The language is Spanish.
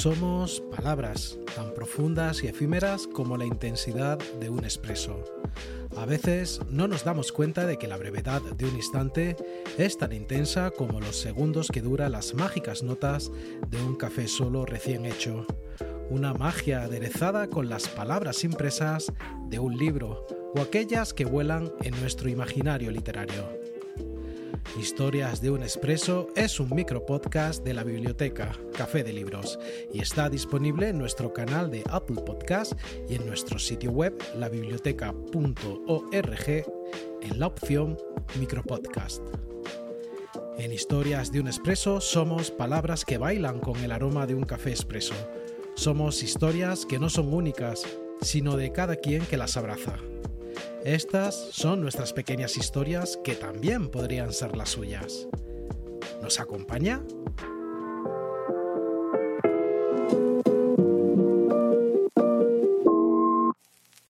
Somos palabras tan profundas y efímeras como la intensidad de un expreso. A veces no nos damos cuenta de que la brevedad de un instante es tan intensa como los segundos que duran las mágicas notas de un café solo recién hecho. Una magia aderezada con las palabras impresas de un libro o aquellas que vuelan en nuestro imaginario literario. Historias de un Expreso es un micropodcast de la biblioteca Café de Libros y está disponible en nuestro canal de Apple Podcast y en nuestro sitio web labiblioteca.org en la opción micropodcast. En Historias de un Expreso somos palabras que bailan con el aroma de un café expreso. Somos historias que no son únicas, sino de cada quien que las abraza. Estas son nuestras pequeñas historias que también podrían ser las suyas. ¿Nos acompaña?